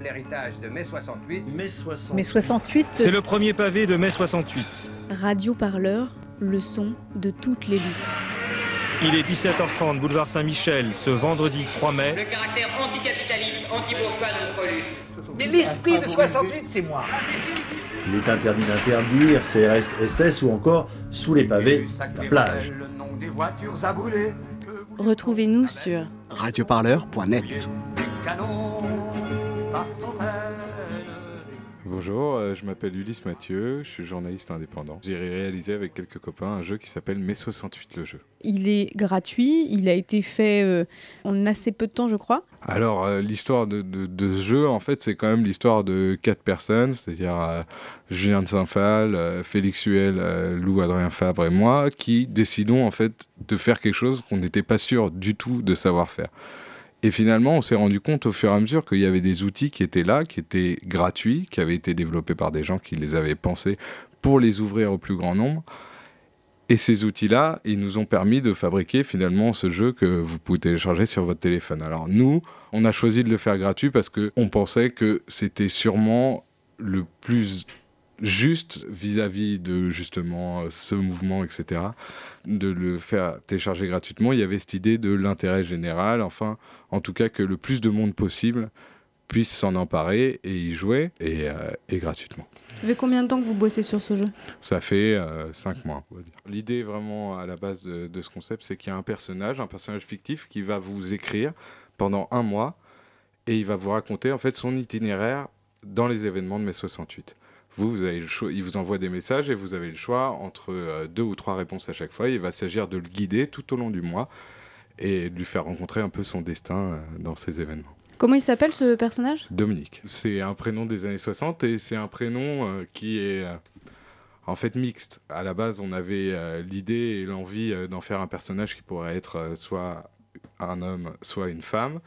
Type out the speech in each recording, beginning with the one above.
L'héritage de mai 68. Mai 68. Mai 68. C'est le premier pavé de mai 68. Radio Parleur, le son de toutes les luttes. Il est 17h30, boulevard Saint-Michel, ce vendredi 3 mai. Le caractère anticapitaliste, anti-bourgeois de notre lutte. Mais l'esprit de 68, c'est moi. Il est interdit d'interdire CRS, SS ou encore sous les pavés, la plage. Retrouvez-nous sur radioparleur.net. Bonjour, euh, je m'appelle Ulysse Mathieu, je suis journaliste indépendant. J'ai réalisé avec quelques copains un jeu qui s'appelle Mai 68 le jeu. Il est gratuit, il a été fait euh, en assez peu de temps je crois. Alors euh, l'histoire de, de, de, ce jeu en fait c'est quand même l'histoire de quatre personnes, c'est-à-dire euh, Julien de Saint-Phal, Félix Huel, Lou Adrien Fabre et moi qui décidons en fait de faire quelque chose qu'on n'était pas sûr du tout de savoir faire. Et finalement, on s'est rendu compte au fur et à mesure qu'il y avait des outils qui étaient là, qui étaient gratuits, qui avaient été développés par des gens qui les avaient pensés pour les ouvrir au plus grand nombre. Et ces outils-là, ils nous ont permis de fabriquer finalement ce jeu que vous pouvez télécharger sur votre téléphone. Alors nous, on a choisi de le faire gratuit parce qu'on pensait que c'était sûrement le plus juste vis-à-vis -vis de justement ce mouvement, etc., de le faire télécharger gratuitement. Il y avait cette idée de l'intérêt général, enfin, en tout cas que le plus de monde possible puisse s'en emparer et y jouer, et, euh, et, gratuitement. Ça fait combien de temps que vous bossez sur ce jeu? Ça fait euh, cinq mois. L'idée vraiment à la base de, de ce concept, c'est qu'il y a un personnage, un personnage fictif, qui va vous écrire pendant un mois, et il va vous raconter en fait son itinéraire dans les événements de mai 68. Vous, vous avez le choix, il vous envoie des messages et vous avez le choix entre euh, deux ou trois réponses à chaque fois. Il va s'agir de le guider tout au long du mois et de lui faire rencontrer un peu son destin euh, dans ces événements. Comment il s'appelle ce personnage? Dominique. C'est un prénom des années 60 et c'est un prénom euh, qui est euh, en fait mixte. À la base, on avait euh, l'idée et l'envie d'en faire un personnage qui pourrait être soit un homme, soit une femme.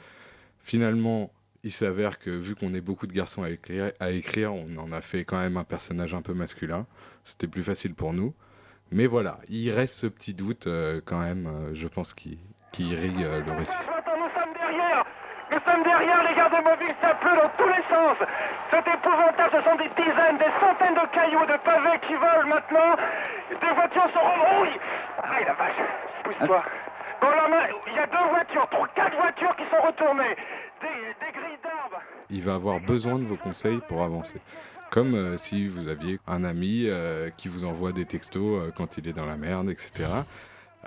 Finalement, il s'avère que vu qu'on est beaucoup de garçons à écrire, à écrire, on en a fait quand même un personnage un peu masculin. C'était plus facile pour nous. Mais voilà, il reste ce petit doute euh, quand même, euh, je pense, qui, qui irrigue euh, le récit. Nous sommes derrière. Nous sommes derrière, les gardes mobiles, ça pleut dans tous les sens. C'est épouvantable, ce sont des dizaines, des centaines de cailloux, de pavés qui volent maintenant. Des voitures se rebrouillent Ah la vache. Pousse-toi. Bon là, il y a deux voitures, trois, quatre voitures qui sont retournées Des, des grilles d'arbres Il va avoir besoin de vos conseils pour avancer. Comme euh, si vous aviez un ami euh, qui vous envoie des textos euh, quand il est dans la merde, etc.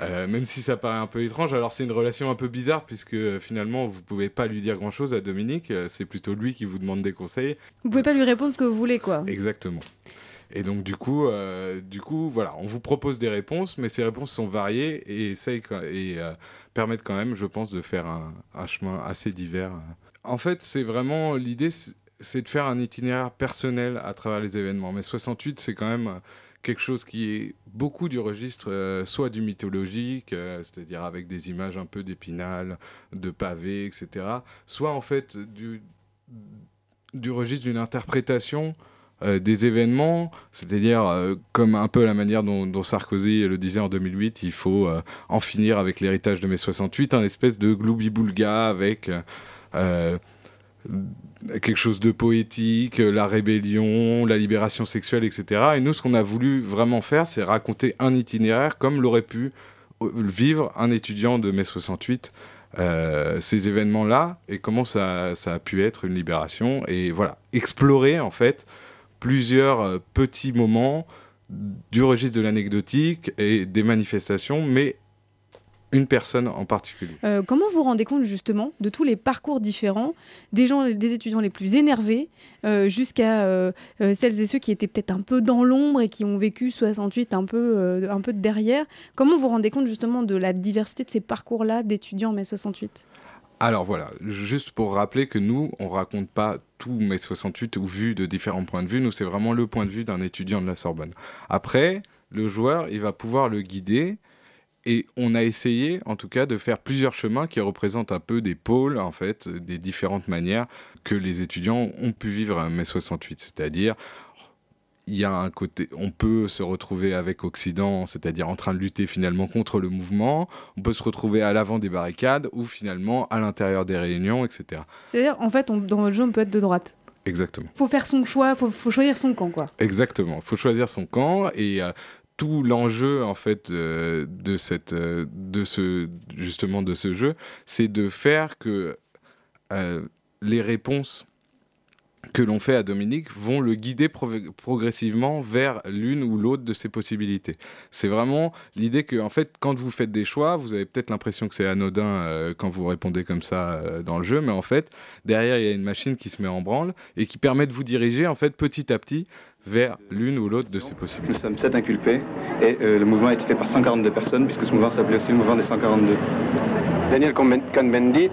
Même si ça paraît un peu étrange, alors c'est une relation un peu bizarre puisque finalement vous pouvez pas lui dire grand chose à Dominique, c'est plutôt lui qui vous demande des conseils. Vous pouvez pas lui répondre ce que vous voulez, quoi. Exactement. Et donc du coup, euh, du coup, voilà, on vous propose des réponses, mais ces réponses sont variées et essayent et euh, permettent quand même, je pense, de faire un, un chemin assez divers. En fait, c'est vraiment l'idée, c'est de faire un itinéraire personnel à travers les événements. Mais 68, c'est quand même quelque chose qui est beaucoup du registre, euh, soit du mythologique, euh, c'est-à-dire avec des images un peu d'épinal, de pavés, etc., soit en fait du, du registre d'une interprétation euh, des événements, c'est-à-dire euh, comme un peu la manière dont, Sarkozy le disait en 2008, il faut euh, en finir avec l'héritage de mai 68, un espèce de gloubi-boulga avec euh, quelque chose de poétique, la rébellion, la libération sexuelle, etc. Et nous, ce qu'on a voulu vraiment faire, c'est raconter un itinéraire comme l'aurait pu vivre un étudiant de mai 68. Euh, ces événements-là et comment ça, a pu être une libération et voilà explorer en fait plusieurs euh, petits moments du registre de l'anecdotique et des manifestations mais une personne en particulier. Euh, comment vous rendez compte justement de tous les parcours différents, des gens, des étudiants les plus énervés, euh, jusqu'à euh, celles et ceux qui étaient peut-être un peu dans l'ombre et qui ont vécu 68 un peu, un peu de derrière? Comment vous rendez compte justement de la diversité de ces parcours-là d'étudiants en mai 68 alors voilà, juste pour rappeler que nous, on raconte pas tout mai 68 ou vu de différents points de vue. Nous, c'est vraiment le point de vue d'un étudiant de la Sorbonne. Après, le joueur, il va pouvoir le guider et on a essayé, en tout cas, de faire plusieurs chemins qui représentent un peu des pôles, en fait, des différentes manières que les étudiants ont pu vivre à mai 68. C'est-à-dire, il y a un côté, on peut se retrouver avec Occident, c'est-à-dire en train de lutter finalement contre le mouvement. On peut se retrouver à l'avant des barricades ou finalement à l'intérieur des réunions, etc. C'est-à-dire, en fait, on, dans votre jeu, on peut être de droite. Exactement. Faut faire son choix, faut, faut choisir son camp, quoi. Exactement. Il faut choisir son camp et euh, tout l'enjeu en fait euh, de cette, euh, de ce, justement de ce jeu, c'est de faire que euh, les réponses que l'on fait à Dominique vont le guider prog- progressivement vers l'une ou l'autre de ses possibilités. C'est vraiment l'idée que, en fait, quand vous faites des choix, vous avez peut-être l'impression que c'est anodin quand vous répondez comme ça dans le jeu, mais en fait, derrière, il y a une machine qui se met en branle et qui permet de vous diriger, en fait, petit à petit vers l'une ou l'autre de ces Nous possibilités. sommes sept inculpés et euh, le mouvement a été fait par 142 personnes puisque ce mouvement s'appelait aussi le mouvement des 142. Daniel Cohn-Bendit,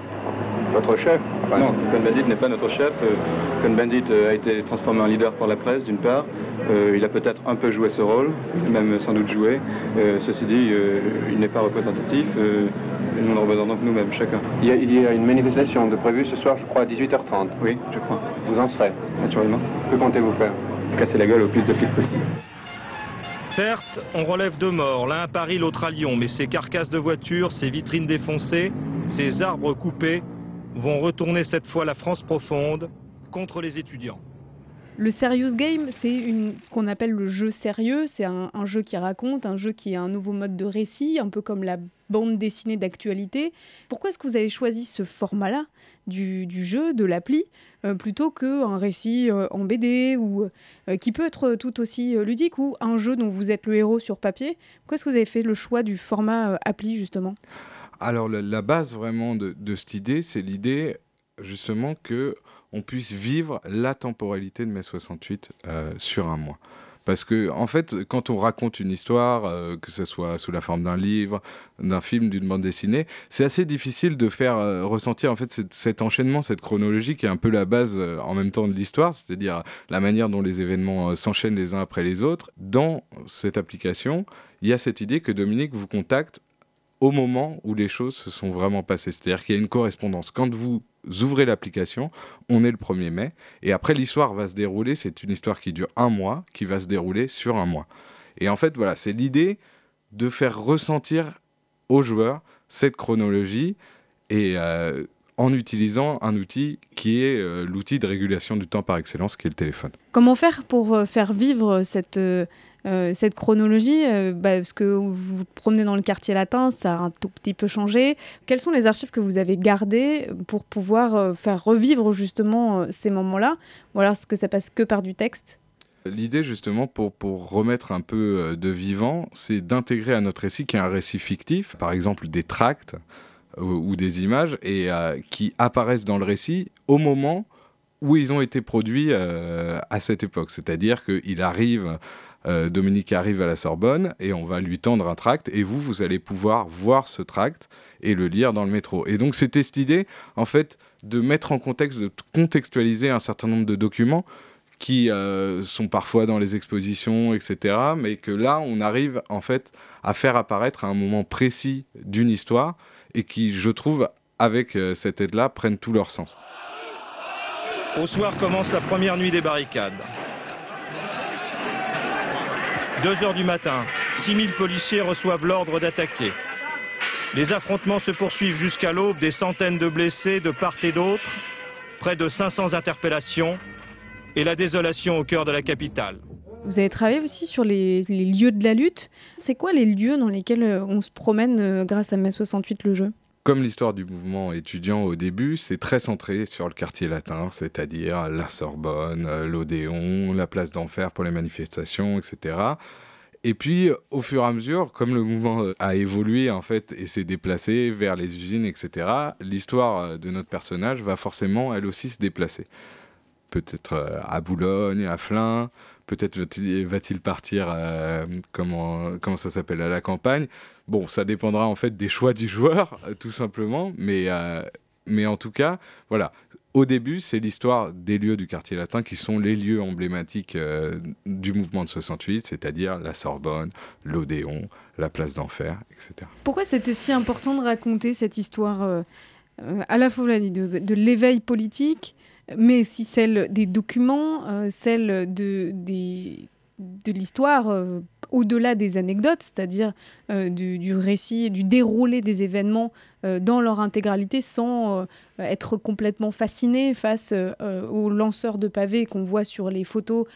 votre chef? non, Cohn-Bendit n'est pas notre chef. Euh, Cohn-Bendit euh, a été transformé en leader par la presse d'une part. Euh, il a peut-être un peu joué ce rôle, il a même sans doute joué. Euh, ceci dit, euh, il n'est pas représentatif. Euh, nous le représentons que nous-mêmes, chacun. Il y, a, il y a une manifestation de prévue ce soir, je crois, à 18h30. Oui, je crois, Vous en serez. naturellement. Que comptez-vous faire? Casser la gueule au plus de flics possible. Certes, on relève deux morts, l'un à Paris, l'autre à Lyon, mais ces carcasses de voitures, ces vitrines défoncées, ces arbres coupés vont retourner cette fois la France profonde contre les étudiants. Le serious game, c'est ce qu'on appelle le jeu sérieux. C'est un, un jeu qui raconte, un jeu qui est un nouveau mode de récit, un peu comme la bande dessinée d'actualité. Pourquoi est-ce que vous avez choisi ce format-là du, jeu, de l'appli, euh, plutôt qu'un récit euh, en BD ou euh, qui peut être tout aussi euh, ludique ou un jeu dont vous êtes le héros sur papier? Pourquoi est-ce que vous avez fait le choix du format appli justement? Alors la, base vraiment de, de cette idée, c'est l'idée justement que on puisse vivre la temporalité de mai 68 euh, sur un mois. Parce que en fait, quand on raconte une histoire, euh, que ce soit sous la forme d'un livre, d'un film, d'une bande dessinée, c'est assez difficile de faire euh, ressentir en fait cet, enchaînement, cette chronologie qui est un peu la base euh, en même temps de l'histoire, c'est-à-dire la manière dont les événements s'enchaînent les uns après les autres. Dans cette application, il y a cette idée que Dominique vous contacte au moment où les choses se sont vraiment passées. C'est-à-dire qu'il y a une correspondance. Quand vous ouvrez l'application, on est le 1er mai, et après l'histoire va se dérouler, c'est une histoire qui dure un mois, qui va se dérouler sur un mois. Et en fait, voilà, c'est l'idée de faire ressentir aux joueurs cette chronologie, et euh, en utilisant un outil qui est euh, l'outil de régulation du temps par excellence, qui est le téléphone. Comment faire pour euh, faire vivre cette, euh, cette chronologie bah, Parce que vous vous promenez dans le quartier latin, ça a un tout petit peu changé. Quelles sont les archives que vous avez gardées pour pouvoir faire revivre justement ces moments-là? Ou alors est-ce que ça passe que par du texte? L'idée justement pour, pour remettre un peu de vivant, c'est d'intégrer à notre récit qui est un récit fictif, par exemple des tracts ou des images, et euh, qui apparaissent dans le récit au moment où ils ont été produits euh, à cette époque. C'est-à-dire qu'il arrive, euh, Dominique arrive à la Sorbonne, et on va lui tendre un tract, et vous, vous allez pouvoir voir ce tract et le lire dans le métro. Et donc c'était cette idée, en fait, de mettre en contexte, de contextualiser un certain nombre de documents qui sont parfois dans les expositions, etc. Mais que là, on arrive en fait à faire apparaître à un moment précis d'une histoire et qui, je trouve, avec euh, cette aide-là, prennent tout leur sens. Au soir commence la première nuit des barricades. 2 heures du matin, 6000 policiers reçoivent l'ordre d'attaquer. Les affrontements se poursuivent jusqu'à l'aube, des centaines de blessés de part et d'autre, près de 500 interpellations et la désolation au cœur de la capitale. Vous avez travaillé aussi sur les, lieux de la lutte. C'est quoi les lieux dans lesquels euh, on se promène euh, grâce à mai 68 le jeu? Comme l'histoire du mouvement étudiant au début, c'est très centré sur le quartier latin, c'est-à-dire la Sorbonne, euh, l'Odéon, la place d'Enfer pour les manifestations, etc. Et puis, au fur et à mesure, comme le mouvement a évolué en fait et s'est déplacé vers les usines, etc., l'histoire de notre personnage va forcément, elle aussi, se déplacer. Peut-être à Boulogne, à Flins, peut-être va-t-il partir, euh, comment, comment ça s'appelle, à la campagne. Bon, ça dépendra en fait des choix du joueur, euh, tout simplement. Mais, euh, mais en tout cas, voilà. Au début, c'est l'histoire des lieux du quartier latin qui sont les lieux emblématiques du mouvement de 68, c'est-à-dire la Sorbonne, l'Odéon, la place d'Enfer, etc. Pourquoi c'était si important de raconter cette histoire à la fois de, de l'éveil politique, mais aussi celle des documents, euh, celle de, l'histoire euh, au-delà des anecdotes, c'est-à-dire euh, du, récit, du déroulé des événements dans leur intégralité sans être complètement fasciné face aux lanceurs de pavés qu'on voit sur les photos,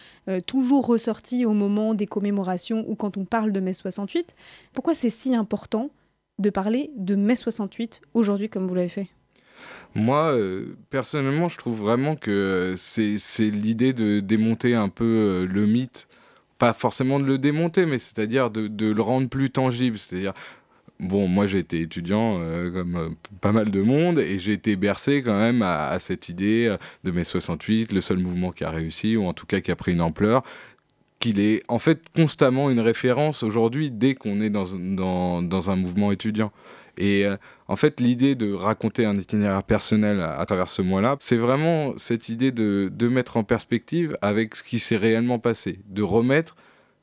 toujours ressortis au moment des commémorations ou quand on parle de mai 68. Pourquoi c'est si important de parler de mai 68 aujourd'hui comme vous l'avez fait? Moi, euh, personnellement, je trouve vraiment que c'est c'est l'idée de démonter un peu euh, le mythe. Pas forcément de le démonter, mais c'est-à-dire de, le rendre plus tangible. C'est-à-dire, bon, moi j'ai été étudiant euh, comme euh, pas mal de monde, et j'ai été bercé quand même à, cette idée euh, de mai 68, le seul mouvement qui a réussi, ou en tout cas qui a pris une ampleur qu'il est en fait constamment une référence aujourd'hui dès qu'on est dans un mouvement étudiant. Et euh, en fait, l'idée de raconter un itinéraire personnel à, travers ce mois-là, c'est vraiment cette idée de, de mettre en perspective avec ce qui s'est réellement passé, de remettre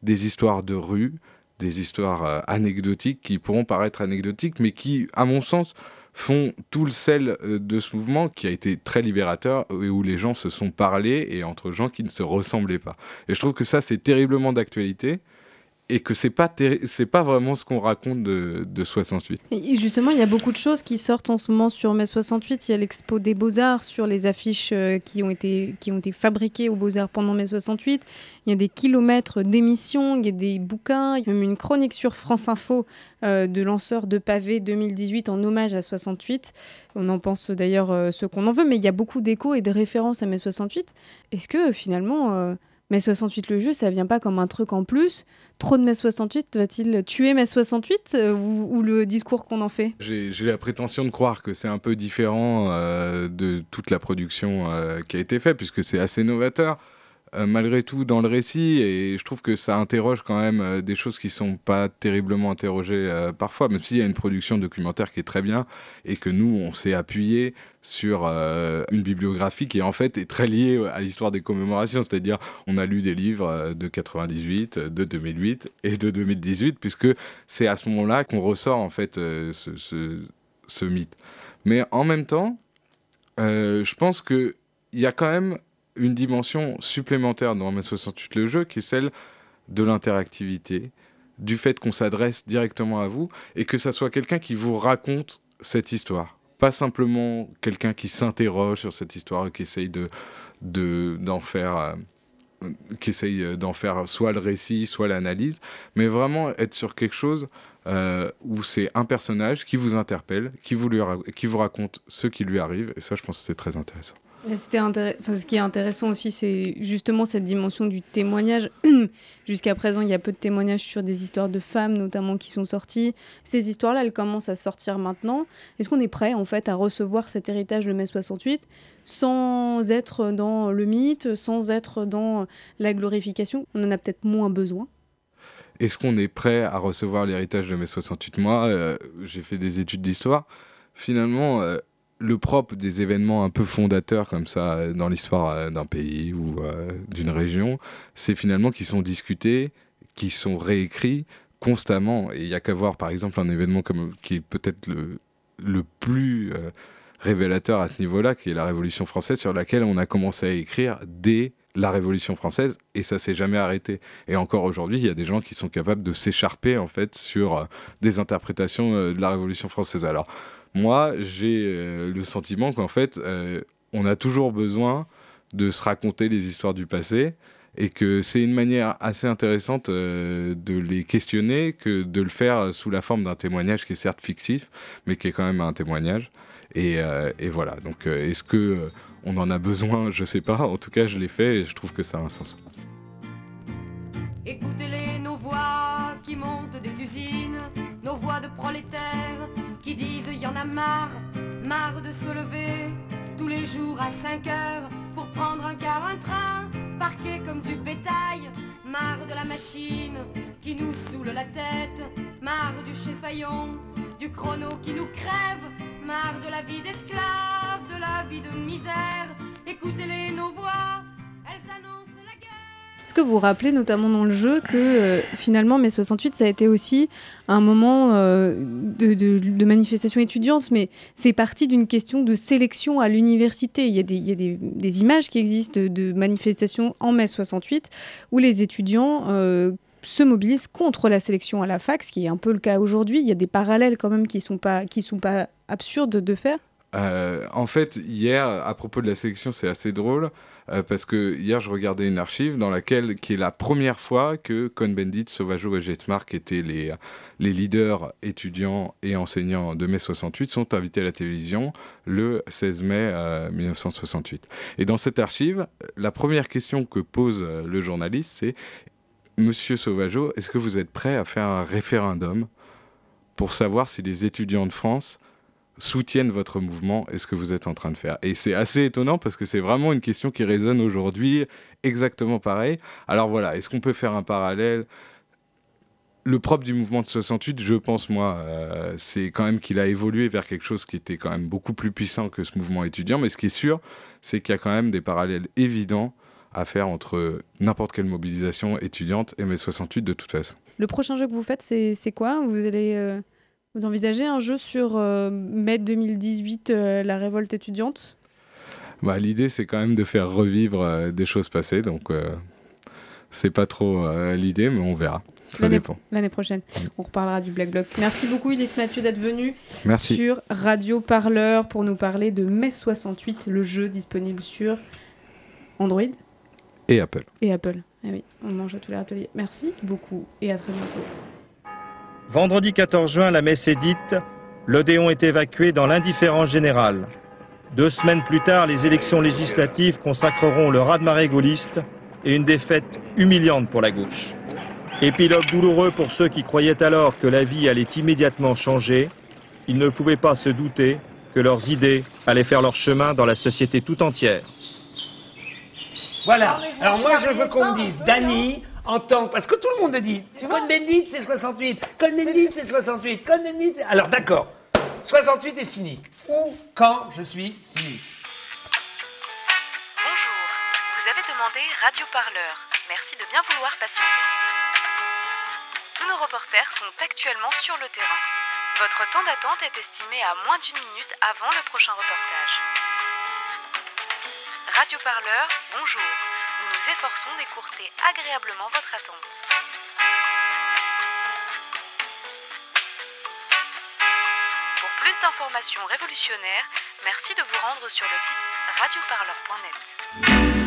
des histoires de rue, des histoires euh, anecdotiques qui pourront paraître anecdotiques, mais qui, à mon sens, font tout le sel euh, de ce mouvement qui a été très libérateur et où les gens se sont parlé et entre gens qui ne se ressemblaient pas. Et je trouve que ça, c'est terriblement d'actualité et que c'est pas c'est pas vraiment ce qu'on raconte de, de 68. Et justement, il y a beaucoup de choses qui sortent en ce moment sur mai 68. Il y a l'expo des Beaux-Arts sur les affiches euh, qui ont été, qui ont été fabriquées aux Beaux-Arts pendant mai 68. Il y a des kilomètres d'émissions, il y a des bouquins, il y a même une chronique sur France Info euh, de lanceurs de pavés 2018 en hommage à 68. On en pense d'ailleurs euh, ce qu'on en veut, mais il y a beaucoup d'échos et de références à mai 68. Est-ce que finalement, mai 68 le jeu, ça vient pas comme un truc en plus. Trop de mai 68 va-t-il tuer mai 68 euh, ou, le discours qu'on en fait? J'ai la prétention de croire que c'est un peu différent euh, de toute la production euh, qui a été faite, puisque c'est assez novateur, malgré tout, dans le récit, et je trouve que ça interroge quand même euh, des choses qui sont pas terriblement interrogées euh, parfois, même s'il y a une production documentaire qui est très bien, et que nous, on s'est appuyé sur euh, une bibliographie qui en fait est très liée à l'histoire des commémorations, c'est-à-dire on a lu des livres euh, de 98, de 2008 et de 2018, puisque c'est à ce moment-là qu'on ressort en fait euh, ce, mythe. Mais en même temps, euh, je pense qu'il y a quand même une dimension supplémentaire dans mai 68 le jeu, qui est celle de l'interactivité, du fait qu'on s'adresse directement à vous et que ça soit quelqu'un qui vous raconte cette histoire. Pas simplement quelqu'un qui s'interroge sur cette histoire, qui essaye de, faire, euh, qui essaye d'en faire soit le récit, soit l'analyse, mais vraiment être sur quelque chose euh, où c'est un personnage qui vous interpelle, qui vous, lui qui vous raconte ce qui lui arrive, et ça, je pense que c'est très intéressant. Ce qui est intéressant aussi, c'est justement cette dimension du témoignage. Jusqu'à présent, il y a peu de témoignages sur des histoires de femmes, notamment, qui sont sorties. Ces histoires-là, elles commencent à sortir maintenant. Est-ce qu'on est prêt, en fait, à recevoir cet héritage de mai 68 sans être dans le mythe, sans être dans la glorification? On en a peut-être moins besoin. Est-ce qu'on est prêt à recevoir l'héritage de mai 68 Moi, euh, j'ai fait des études d'histoire. Finalement, euh, le propre des événements un peu fondateurs comme ça euh, dans l'histoire euh, d'un pays ou euh, d'une région, c'est finalement qu'ils sont discutés, qu'ils sont réécrits constamment. Et il y a qu'à voir, par exemple, un événement comme qui est peut-être le, le plus révélateur à ce niveau-là, qui est la Révolution française, sur laquelle on a commencé à écrire dès la Révolution française et ça s'est jamais arrêté. Et encore aujourd'hui, il y a des gens qui sont capables de s'écharper en fait sur des interprétations de la Révolution française. Alors moi, j'ai euh, le sentiment qu'en fait, euh, on a toujours besoin de se raconter les histoires du passé et que c'est une manière assez intéressante euh, de les questionner que de le faire sous la forme d'un témoignage qui est certes fictif, mais qui est quand même un témoignage. Et, voilà. Donc, est-ce que on en a besoin? Je sais pas. En tout cas, je l'ai fait et je trouve que ça a un sens. Marre, marre de se lever tous les jours à 5 heures pour prendre un car, un train, parqué comme du bétail, marre de la machine qui nous saoule la tête, marre du cheffaillon, du chrono qui nous crève, marre de la vie d'esclave, de la vie de misère. Écoutez-les, nos voix, elles annoncent que vous rappelez, notamment dans le jeu, que euh, finalement, mai 68, ça a été aussi un moment euh, de, de, de, manifestation étudiante, mais c'est parti d'une question de sélection à l'université. Il y a, des, images qui existent de, manifestations en mai 68 où les étudiants euh, se mobilisent contre la sélection à la fac, ce qui est un peu le cas aujourd'hui. Il y a des parallèles quand même qui ne sont, pas, absurdes de faire. En fait, hier, à propos de la sélection, c'est assez drôle. Euh, parce que hier, je regardais une archive dans laquelle, qui est la première fois que Cohn-Bendit, Sauvageau et Jetsmar, qui étaient les, leaders étudiants et enseignants de mai 68, sont invités à la télévision le 16 mai euh, 1968. Et dans cette archive, la première question que pose euh, le journaliste, c'est Monsieur Sauvageau, est-ce que vous êtes prêt à faire un référendum pour savoir si les étudiants de France soutiennent votre mouvement et ce que vous êtes en train de faire. Et c'est assez étonnant parce que c'est vraiment une question qui résonne aujourd'hui exactement pareil. Alors voilà, est-ce qu'on peut faire un parallèle? Le propre du mouvement de 68, je pense, moi, euh, c'est quand même qu'il a évolué vers quelque chose qui était quand même beaucoup plus puissant que ce mouvement étudiant. Mais ce qui est sûr, c'est qu'il y a quand même des parallèles évidents à faire entre n'importe quelle mobilisation étudiante et mai 68 de toute façon. Le prochain jeu que vous faites, c'est quoi? Vous allez... Euh... Vous envisagez un jeu sur euh, mai 2018, euh, la révolte étudiante? Bah, L'idée, c'est quand même de faire revivre euh, des choses passées, donc c'est pas trop l'idée, mais on verra. Ça dépend. L'année prochaine, on reparlera du Black Bloc. Merci beaucoup, Ulysse Mathieu, d'être venu Merci. sur Radio Parleur pour nous parler de mai 68, le jeu disponible sur Android et Apple. Et Apple. Ah oui, on mange à tous les ateliers. Merci beaucoup et à très bientôt. Vendredi 14 juin, la messe est dite, l'Odéon est évacué dans l'indifférence générale. Deux semaines plus tard, les élections législatives consacreront le raz-de-marée gaulliste et une défaite humiliante pour la gauche. Épilogue douloureux pour ceux qui croyaient alors que la vie allait immédiatement changer. Ils ne pouvaient pas se douter que leurs idées allaient faire leur chemin dans la société tout entière. Voilà. Alors moi, je veux qu'on me dise, Dany, en tant parce que tout le monde dit Cohn-Bendit c'est 68, Cohn-Bendit c'est 68, Cohn-Bendit alors d'accord 68 est cynique ou quand je suis cynique Bonjour, vous avez demandé Radio Parleur. Merci de bien vouloir patienter. Tous nos reporters sont actuellement sur le terrain. Votre temps d'attente est estimé à moins d'une minute avant le prochain reportage. Radio Parleur, bonjour nous nous efforçons d'écourter agréablement votre attente. Pour plus d'informations révolutionnaires, merci de vous rendre sur le site radioparleur.net.